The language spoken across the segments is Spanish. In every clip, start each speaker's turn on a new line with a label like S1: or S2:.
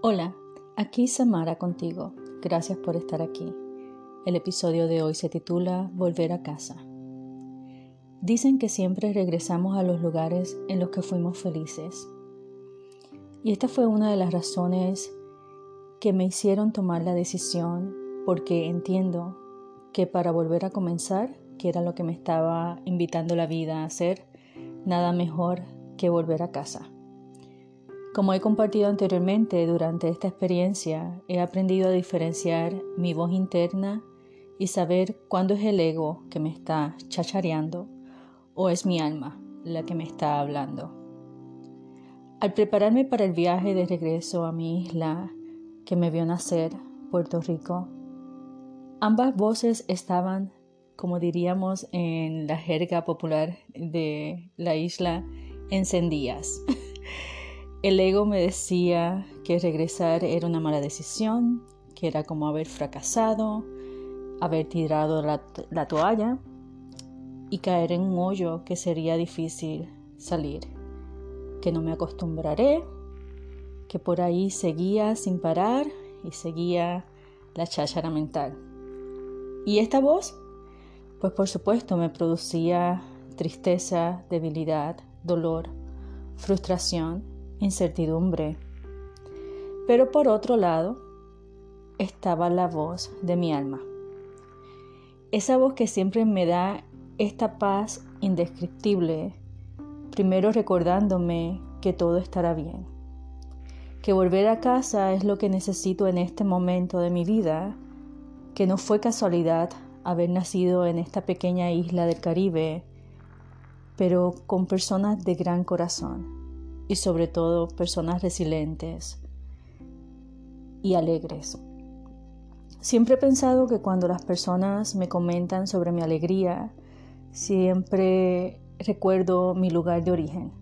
S1: Hola, aquí Samara contigo. Gracias por estar aquí. El episodio de hoy se titula Volver a casa. Dicen que siempre regresamos a los lugares en los que fuimos felices. Y esta fue una de las razones que me hicieron tomar la decisión porque entiendo que para volver a comenzar, que era lo que me estaba invitando la vida a hacer, nada mejor que volver a casa. Como he compartido anteriormente, durante esta experiencia he aprendido a diferenciar mi voz interna y saber cuándo es el ego que me está chachareando o es mi alma la que me está hablando. Al prepararme para el viaje de regreso a mi isla que me vio nacer, Puerto Rico, ambas voces estaban, como diríamos en la jerga popular de la isla, encendidas. El ego me decía que regresar era una mala decisión, que era como haber fracasado, haber tirado la, toalla y caer en un hoyo que sería difícil salir, que no me acostumbraré, que por ahí seguía sin parar y seguía la cháchara mental. ¿Y esta voz? Pues por supuesto me producía tristeza, debilidad, dolor, frustración incertidumbre. Pero por otro lado estaba la voz de mi alma. Esa voz que siempre me da esta paz indescriptible, primero recordándome que todo estará bien, que volver a casa es lo que necesito en este momento de mi vida, que no fue casualidad haber nacido en esta pequeña isla del Caribe, pero con personas de gran corazón y sobre todo personas resilientes y alegres. Siempre he pensado que cuando las personas me comentan sobre mi alegría, siempre recuerdo mi lugar de origen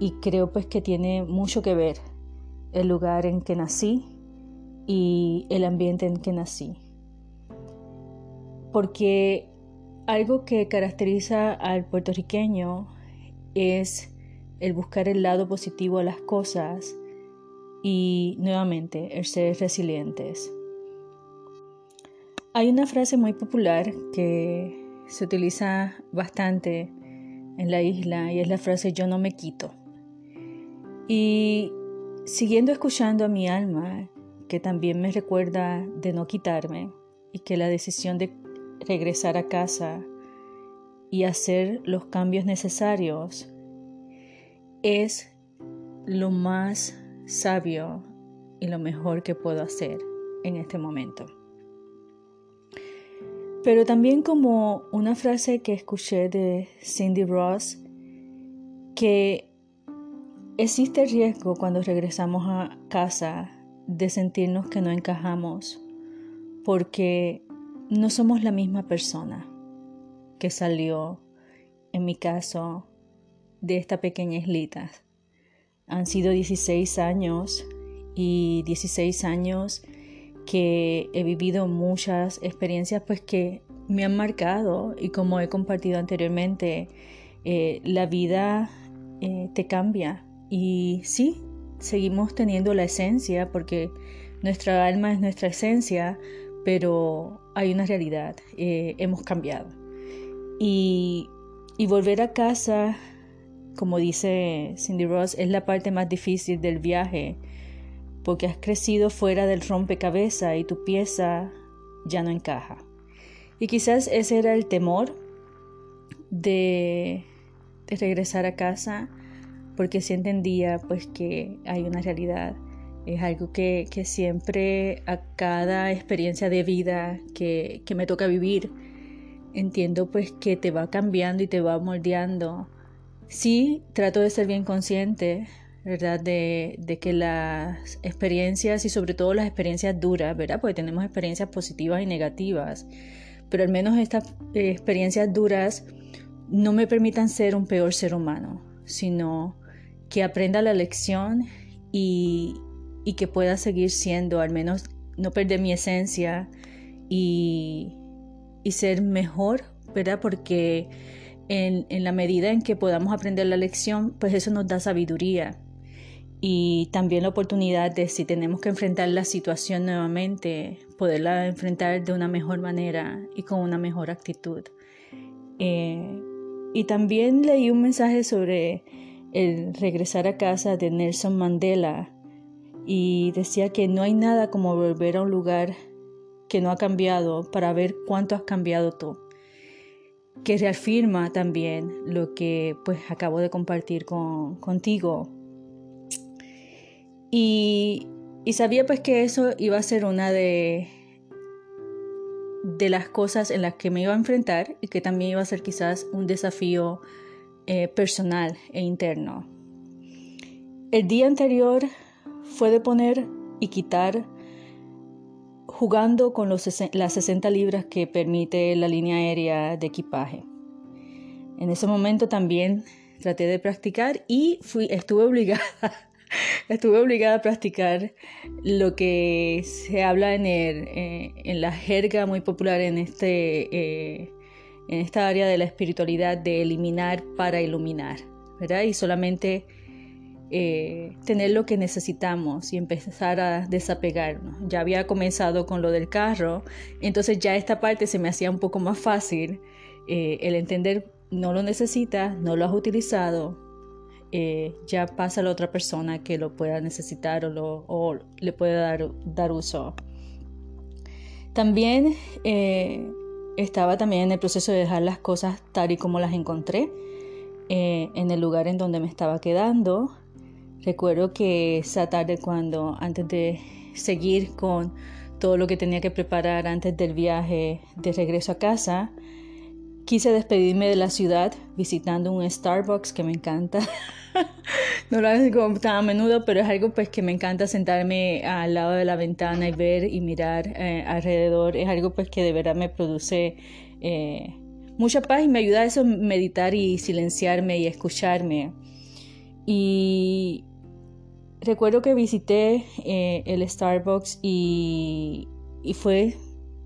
S1: y creo pues que tiene mucho que ver el lugar en que nací y el ambiente en que nací. Porque algo que caracteriza al puertorriqueño es el buscar el lado positivo a las cosas y nuevamente el ser resilientes. Hay una frase muy popular que se utiliza bastante en la isla y es la frase yo no me quito. Y siguiendo escuchando a mi alma, que también me recuerda de no quitarme y que la decisión de regresar a casa y hacer los cambios necesarios es lo más sabio y lo mejor que puedo hacer en este momento. Pero también como una frase que escuché de Cindy Ross, que existe riesgo cuando regresamos a casa de sentirnos que no encajamos, porque no somos la misma persona que salió, en mi caso, de esta pequeña islita. Han sido 16 años y 16 años que he vivido muchas experiencias pues que me han marcado y como he compartido anteriormente, eh, la vida eh, te cambia y sí, seguimos teniendo la esencia porque nuestra alma es nuestra esencia, pero hay una realidad, eh, hemos cambiado. Y, y volver a casa como dice Cindy Ross, es la parte más difícil del viaje, porque has crecido fuera del rompecabezas y tu pieza ya no encaja. Y quizás ese era el temor de, regresar a casa, porque sí entendía pues que hay una realidad. Es algo que, siempre a cada experiencia de vida que, que me toca vivir, entiendo pues que te va cambiando y te va moldeando Sí, trato de ser bien consciente, ¿verdad? De, que las experiencias y sobre todo las experiencias duras, ¿verdad? Porque tenemos experiencias positivas y negativas, pero al menos estas eh, experiencias duras no me permitan ser un peor ser humano, sino que aprenda la lección y, y que pueda seguir siendo, al menos no perder mi esencia y, y ser mejor, ¿verdad? Porque en, la medida en que podamos aprender la lección, pues eso nos da sabiduría. y también la oportunidad de si tenemos que enfrentar la situación nuevamente, poderla enfrentar de una mejor manera y con una mejor actitud. Eh, y también leí un mensaje sobre el regresar a casa de Nelson Mandela y decía que no hay nada como volver a un lugar que no ha cambiado para ver cuánto has cambiado tú que reafirma también lo que pues acabo de compartir con, contigo. Y, y, sabía pues que eso iba a ser una de, de las cosas en las que me iba a enfrentar y que también iba a ser quizás un desafío eh, personal e interno. El día anterior fue de poner y quitar jugando con las 60 libras que permite la línea aérea de equipaje. En ese momento también traté de practicar y fui, estuve obligada, estuve obligada a practicar lo que se habla en, eh, la jerga muy popular en, este, eh, en esta área de la espiritualidad de eliminar para iluminar, ¿verdad? Y solamente eh, tener lo que necesitamos y empezar a desapegarnos. Ya había comenzado con lo del carro, entonces ya esta parte se me hacía un poco más fácil eh, el entender no lo necesitas, no lo has utilizado, eh, ya pasa a la otra persona que lo pueda necesitar o, lo, le pueda dar, dar uso. También estaba también en el proceso de dejar las cosas tal y como las encontré en el lugar en donde me estaba quedando Recuerdo que esa tarde cuando antes de seguir con todo lo que tenía que preparar antes del viaje de regreso a casa, quise despedirme de la ciudad visitando un Starbucks que me encanta. no lo hago tan a menudo, pero es algo pues que me encanta sentarme al lado de la ventana y ver y mirar eh, alrededor. Es algo pues que de verdad me produce eh, mucha paz y me ayuda a eso meditar y silenciarme y escucharme. Y recuerdo que visité eh, el Starbucks y, fue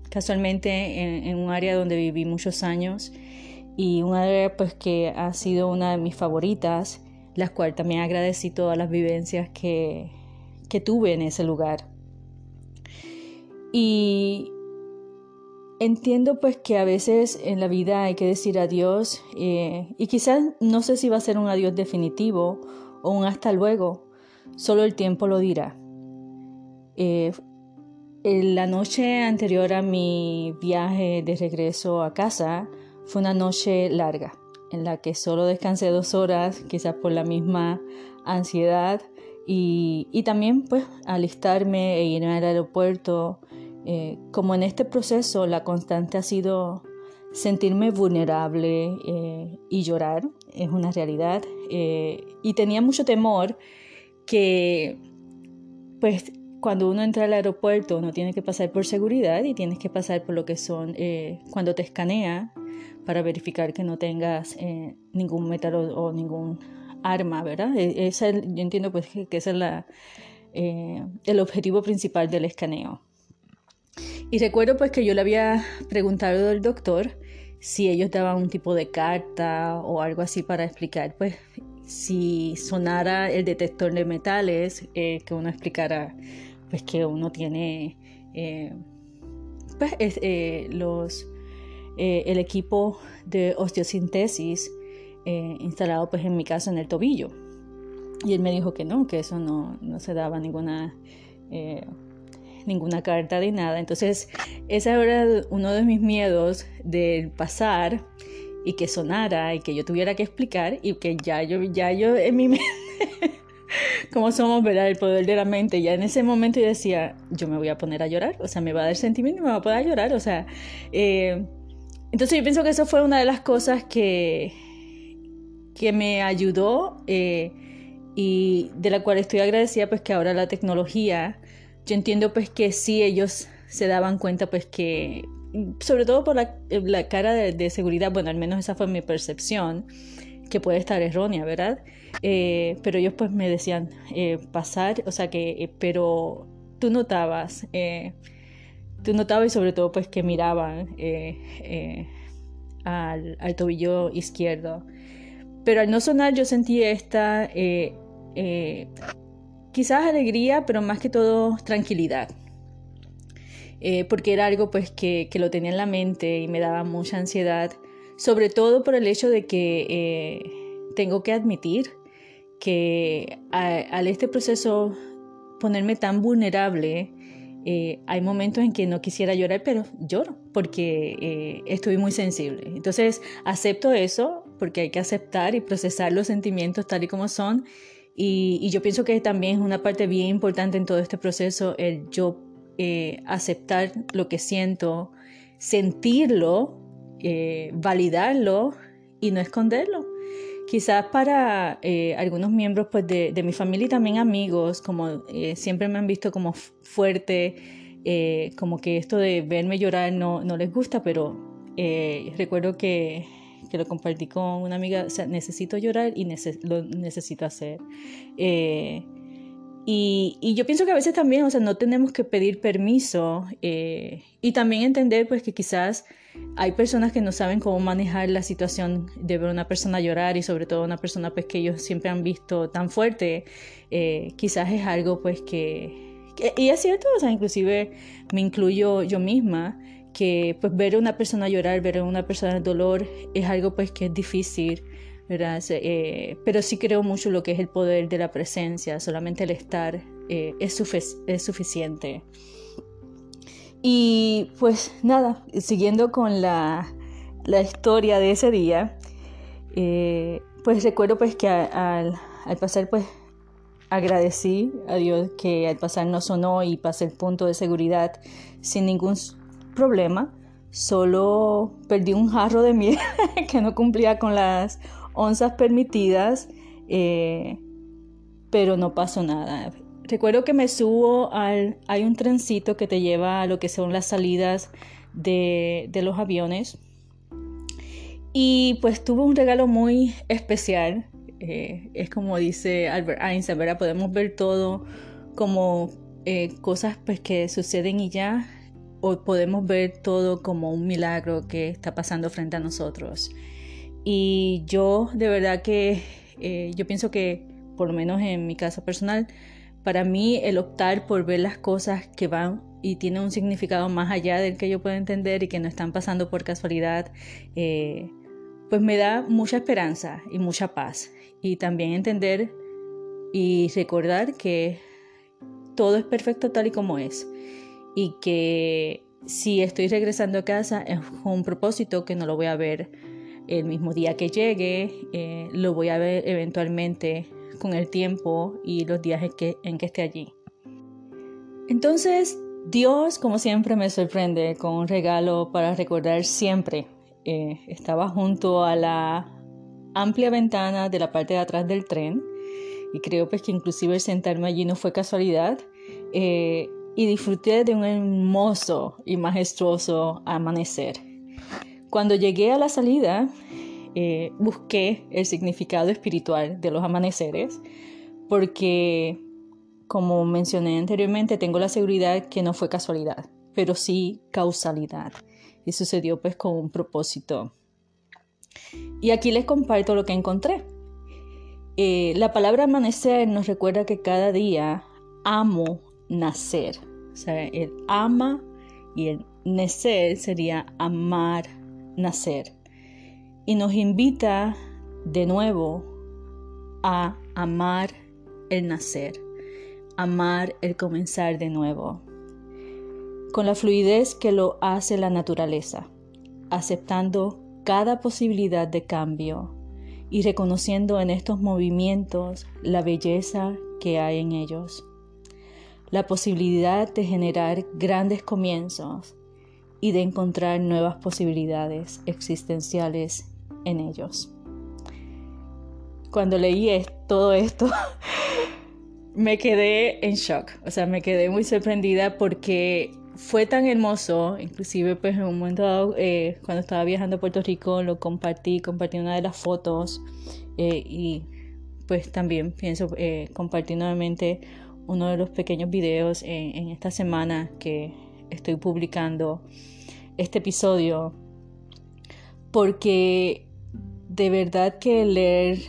S1: casualmente en, un área donde viví muchos años y un área pues que ha sido una de mis favoritas, las cuales también agradecí todas las vivencias que, tuve en ese lugar. Y entiendo pues que a veces en la vida hay que decir adiós eh, y quizás no sé si va a ser un adiós definitivo o un hasta luego, Solo el tiempo lo dirá. Eh, la noche anterior a mi viaje de regreso a casa fue una noche larga, en la que solo descansé dos horas, quizás por la misma ansiedad, y, también pues alistarme e ir al aeropuerto. Eh, como en este proceso la constante ha sido sentirme vulnerable eh, y llorar, es una realidad, y tenía mucho temor que pues cuando uno entra al aeropuerto uno tiene que pasar por seguridad y tienes que pasar por lo que son eh, cuando te escanea para verificar que no tengas eh, ningún metal o, ningún arma, ¿verdad? E, yo entiendo pues que, ese es la, eh, el objetivo principal del escaneo. Y recuerdo pues que yo le había preguntado al doctor si ellos daban un tipo de carta o algo así para explicar pues si sonara el detector de metales, eh, que uno explicara pues que uno tiene eh, pues, eh, los, el equipo de osteosíntesis instalado pues en mi caso en el tobillo. Y él me dijo que no, que eso no, no se daba ninguna, ninguna carta de nada. Entonces, ese era uno de mis miedos del pasar y que sonara y que yo tuviera que explicar y que ya yo, ya yo en mi mente, como somos, ¿verdad? El poder de la mente, ya en ese momento yo decía, yo me voy a poner a llorar, o sea, me va a dar sentimiento y me va a poder llorar, o sea, eh, entonces yo pienso que eso fue una de las cosas que, que me ayudó eh, y de la cual estoy agradecida, pues que ahora la tecnología, yo entiendo pues que sí ellos se daban cuenta pues que sobre todo por la, cara de, seguridad, bueno, al menos esa fue mi percepción, que puede estar errónea, ¿verdad? Eh, pero ellos pues me decían eh, pasar, o sea que, eh, pero tú notabas, tú notabas y sobre todo pues que miraban al, al, tobillo izquierdo. Pero al no sonar yo sentí esta quizás alegría, pero más que todo tranquilidad. Eh, porque era algo pues que, lo tenía en la mente y me daba mucha ansiedad, sobre todo por el hecho de que eh, tengo que admitir que al este proceso ponerme tan vulnerable, eh, hay momentos en que no quisiera llorar, pero lloro porque estoy muy sensible. Entonces acepto eso porque hay que aceptar y procesar los sentimientos tal y como son. Y, y yo pienso que también es una parte bien importante en todo este proceso el yo eh, aceptar lo que siento, sentirlo, eh, validarlo y no esconderlo. Quizás para eh, algunos miembros pues, de, mi familia y también amigos, como siempre me han visto como fuerte, como que esto de verme llorar no, no les gusta, pero recuerdo que, que, lo compartí con una amiga, o sea, necesito llorar y lo necesito hacer. Y, yo pienso que a veces también, o sea, no tenemos que pedir permiso eh, y también entender pues que quizás hay personas que no saben cómo manejar la situación de ver una persona llorar y sobre todo una persona pues que ellos siempre han visto tan fuerte, eh, quizás es algo pues que, que, y es cierto, o sea, inclusive me incluyo yo misma, que pues ver a una persona llorar, ver a una persona en dolor es algo pues que es difícil eh, pero sí creo mucho lo que es el poder de la presencia, solamente el estar eh, es, es suficiente. Y pues nada, siguiendo con la, la historia de ese día, eh, pues recuerdo pues que al, al pasar pues agradecí a Dios que al pasar no sonó y pasé el punto de seguridad sin ningún problema. Solo perdí un jarro de miel que no cumplía con las onzas permitidas, eh, pero no pasó nada. Recuerdo que me subo al, hay un trencito que te lleva a lo que son las salidas de, los aviones. Y pues tuvo un regalo muy especial. Eh, es como dice Albert Einstein, ¿verdad? Podemos ver todo como eh, cosas pues, que suceden y ya, o podemos ver todo como un milagro que está pasando frente a nosotros. Y yo de verdad que eh, yo pienso que, por lo menos en mi caso personal, para mí el optar por ver las cosas que van y tienen un significado más allá del que yo puedo entender y que no están pasando por casualidad, eh, pues me da mucha esperanza y mucha paz. Y también entender y recordar que todo es perfecto tal y como es. Y que si estoy regresando a casa es un propósito que no lo voy a ver el mismo día que llegue, eh, lo voy a ver eventualmente con el tiempo y los días en que, esté allí. Entonces, Dios, como siempre, me sorprende con un regalo para recordar siempre. Eh, estaba junto a la amplia ventana de la parte de atrás del tren y creo pues que inclusive el sentarme allí no fue casualidad eh, y disfruté de un hermoso y majestuoso amanecer. Cuando llegué a la salida, eh, busqué el significado espiritual de los amaneceres, porque, como mencioné anteriormente, tengo la seguridad que no fue casualidad, pero sí causalidad. Y sucedió pues con un propósito. Y aquí les comparto lo que encontré. Eh, la palabra amanecer nos recuerda que cada día amo nacer. O sea, el ama y el nacer sería amar nacer. Y nos invita de nuevo a amar el nacer, amar el comenzar de nuevo, con la fluidez que lo hace la naturaleza, aceptando cada posibilidad de cambio y reconociendo en estos movimientos la belleza que hay en ellos, la posibilidad de generar grandes comienzos y de encontrar nuevas posibilidades existenciales en ellos. Cuando leí todo esto, me quedé en shock, o sea, me quedé muy sorprendida porque fue tan hermoso, inclusive pues en un momento dado, eh, cuando estaba viajando a Puerto Rico, lo compartí, compartí una de las fotos eh, y pues también pienso eh, compartir nuevamente uno de los pequeños videos en esta semana que estoy publicando este episodio porque de verdad que leer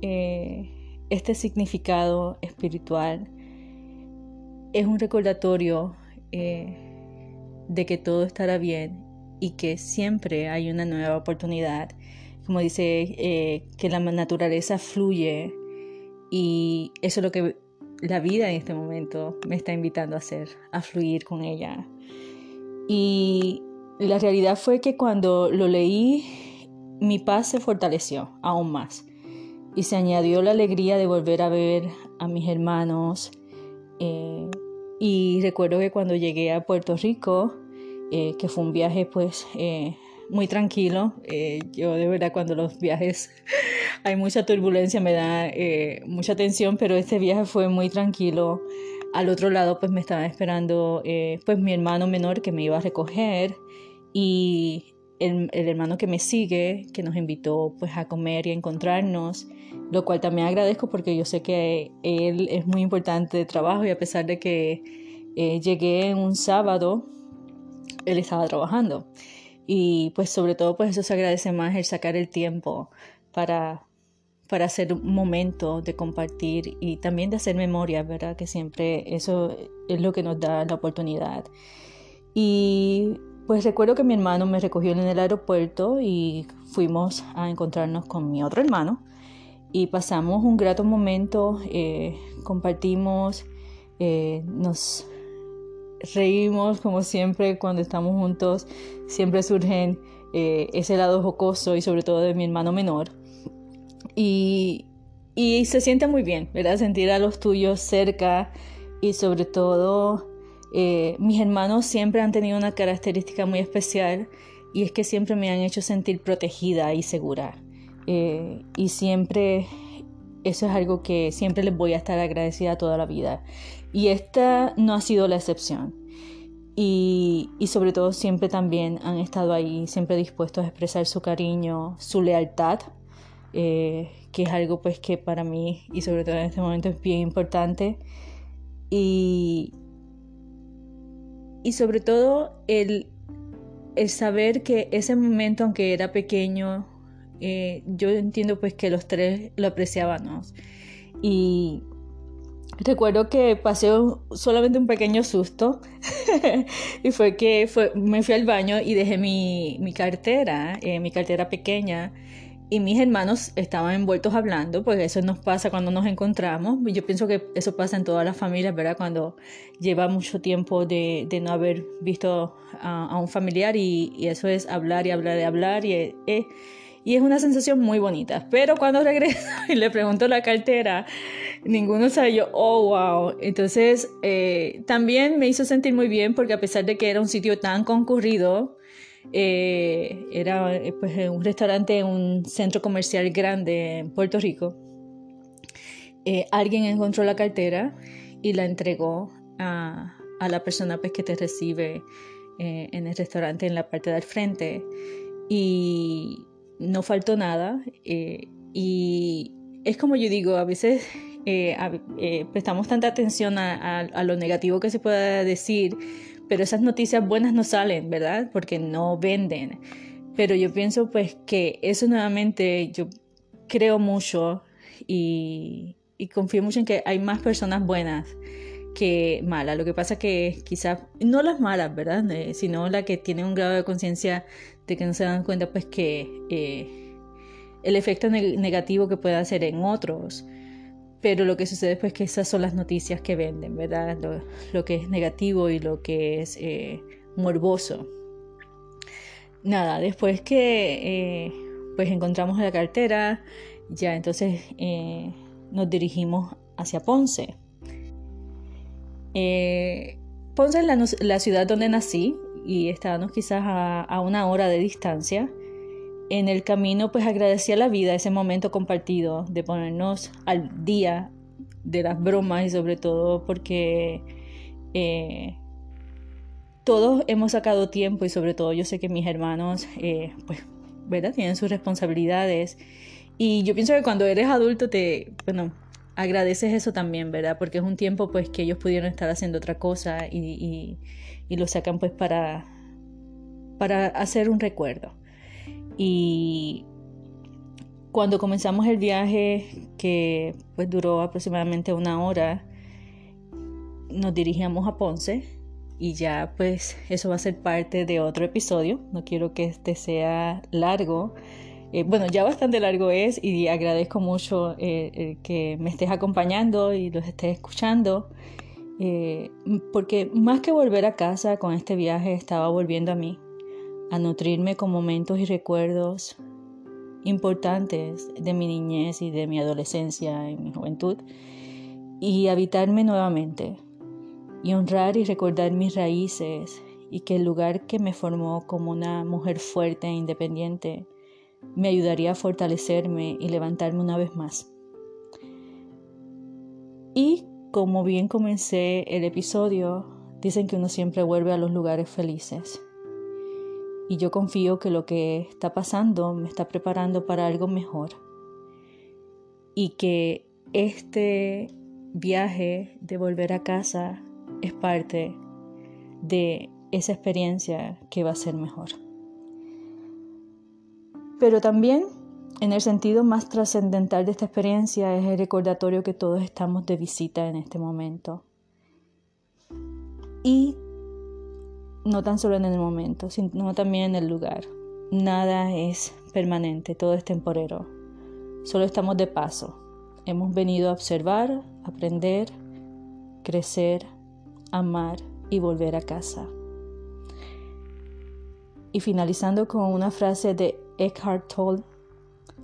S1: eh, este significado espiritual es un recordatorio eh, de que todo estará bien y que siempre hay una nueva oportunidad. Como dice, eh, que la naturaleza fluye y eso es lo que la vida en este momento me está invitando a hacer, a fluir con ella. Y la realidad fue que cuando lo leí, mi paz se fortaleció aún más y se añadió la alegría de volver a ver a mis hermanos. Eh, y recuerdo que cuando llegué a Puerto Rico, eh, que fue un viaje pues eh, muy tranquilo. Eh, yo de verdad cuando los viajes hay mucha turbulencia me da mucha tensión, pero este viaje fue muy tranquilo. Al otro lado pues me estaba esperando pues mi hermano menor que me iba a recoger y el, el, hermano que me sigue, que nos invitó pues a comer y a encontrarnos, lo cual también agradezco porque yo sé que él es muy importante de trabajo y a pesar de que llegué un sábado, él estaba trabajando. Y pues sobre todo pues eso se agradece más el sacar el tiempo para, para hacer un momento de compartir y también de hacer memoria, ¿verdad? Que siempre eso es lo que nos da la oportunidad. Y pues recuerdo que mi hermano me recogió en el aeropuerto y fuimos a encontrarnos con mi otro hermano y pasamos un grato momento, eh, compartimos, eh, nos reímos como siempre cuando estamos juntos, siempre surgen eh, ese lado jocoso y sobre todo de mi hermano menor. Y, y se siente muy bien, ¿verdad? Sentir a los tuyos cerca y sobre todo eh, mis hermanos siempre han tenido una característica muy especial y es que siempre me han hecho sentir protegida y segura. Eh, y siempre eso es algo que siempre les voy a estar agradecida toda la vida. Y esta no ha sido la excepción. Y, sobre todo siempre también han estado ahí, siempre dispuestos a expresar su cariño, su lealtad, eh, que es algo pues que para mí y sobre todo en este momento es bien importante. Y, y sobre todo el, el saber que ese momento, aunque era pequeño, eh, yo entiendo pues que los tres lo apreciábamos. Y, Recuerdo que pasé solamente un pequeño susto y fue que fue, me fui al baño y dejé mi, mi cartera, eh, mi cartera pequeña, y mis hermanos estaban envueltos hablando, pues eso nos pasa cuando nos encontramos. Yo pienso que eso pasa en todas las familias, ¿verdad? Cuando lleva mucho tiempo de, no haber visto a, un familiar y, eso es hablar y hablar y hablar y... Eh, y es una sensación muy bonita. Pero cuando regreso y le pregunto la cartera, ninguno sabe yo, oh, wow. Entonces, eh, también me hizo sentir muy bien porque a pesar de que era un sitio tan concurrido, eh, era pues, un restaurante un centro comercial grande en Puerto Rico, eh, alguien encontró la cartera y la entregó a, a la persona pues, que te recibe en el restaurante en la parte del frente. Y no faltó nada. y es como yo digo, a veces eh, eh, prestamos tanta atención a, lo negativo que se pueda decir, pero esas noticias buenas no salen, ¿verdad? Porque no venden. Pero yo pienso pues que eso nuevamente, yo creo mucho y, confío mucho en que hay más personas buenas que malas. Lo que pasa que quizás, no las malas, ¿verdad? Eh, sino las que tienen un grado de conciencia de que no se dan cuenta pues que el efecto negativo que puede hacer en otros pero lo que sucede es pues, que esas son las noticias que venden, ¿verdad? Lo, que es negativo y lo que es eh, morboso. Nada, después que eh, pues encontramos la cartera, ya entonces eh, nos dirigimos hacia Ponce. Ponce es la, ciudad donde nací y estábamos quizás a una hora de distancia en el camino pues agradecí a la vida ese momento compartido de ponernos al día de las bromas y sobre todo porque eh, todos hemos sacado tiempo y sobre todo yo sé que mis hermanos eh, pues verdad tienen sus responsabilidades. Y yo pienso que cuando eres adulto te bueno agradeces eso también verdad porque es un tiempo pues que ellos pudieron estar haciendo otra cosa y, y lo sacan pues para para hacer un recuerdo y cuando comenzamos el viaje, que pues duró aproximadamente una hora, nos dirigíamos a Ponce y ya pues eso va a ser parte de otro episodio. No quiero que este sea largo. Eh, bueno, ya bastante largo es y agradezco mucho eh, que me estés acompañando y los estés escuchando. porque más que volver a casa con este viaje estaba volviendo a mí, a nutrirme con momentos y recuerdos importantes de mi niñez y de mi adolescencia y mi juventud y habitarme nuevamente y honrar y recordar mis raíces y que el lugar que me formó como una mujer fuerte e independiente me ayudaría a fortalecerme y levantarme una vez más. Y como bien comencé el episodio, dicen que uno siempre vuelve a los lugares felices y yo confío que lo que está pasando me está preparando para algo mejor y que este viaje de volver a casa es parte de esa experiencia que va a ser mejor. Pero también en el sentido más trascendental de esta experiencia es el recordatorio que todos estamos de visita en este momento. Y no tan solo en el momento, sino también en el lugar. Nada es permanente, todo es temporero. Solo estamos de paso. Hemos venido a observar, aprender, crecer, amar y volver a casa. Y finalizando con una frase de Eckhart Tolle,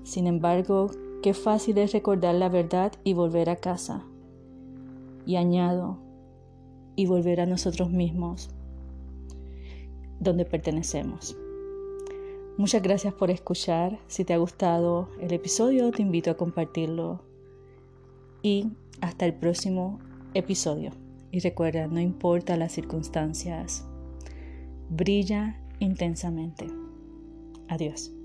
S1: sin embargo, qué fácil es recordar la verdad y volver a casa. Y añado, y volver a nosotros mismos donde pertenecemos. Muchas gracias por escuchar. Si te ha gustado el episodio, te invito a compartirlo. Y hasta el próximo episodio. Y recuerda, no importa las circunstancias, brilla intensamente. Adiós.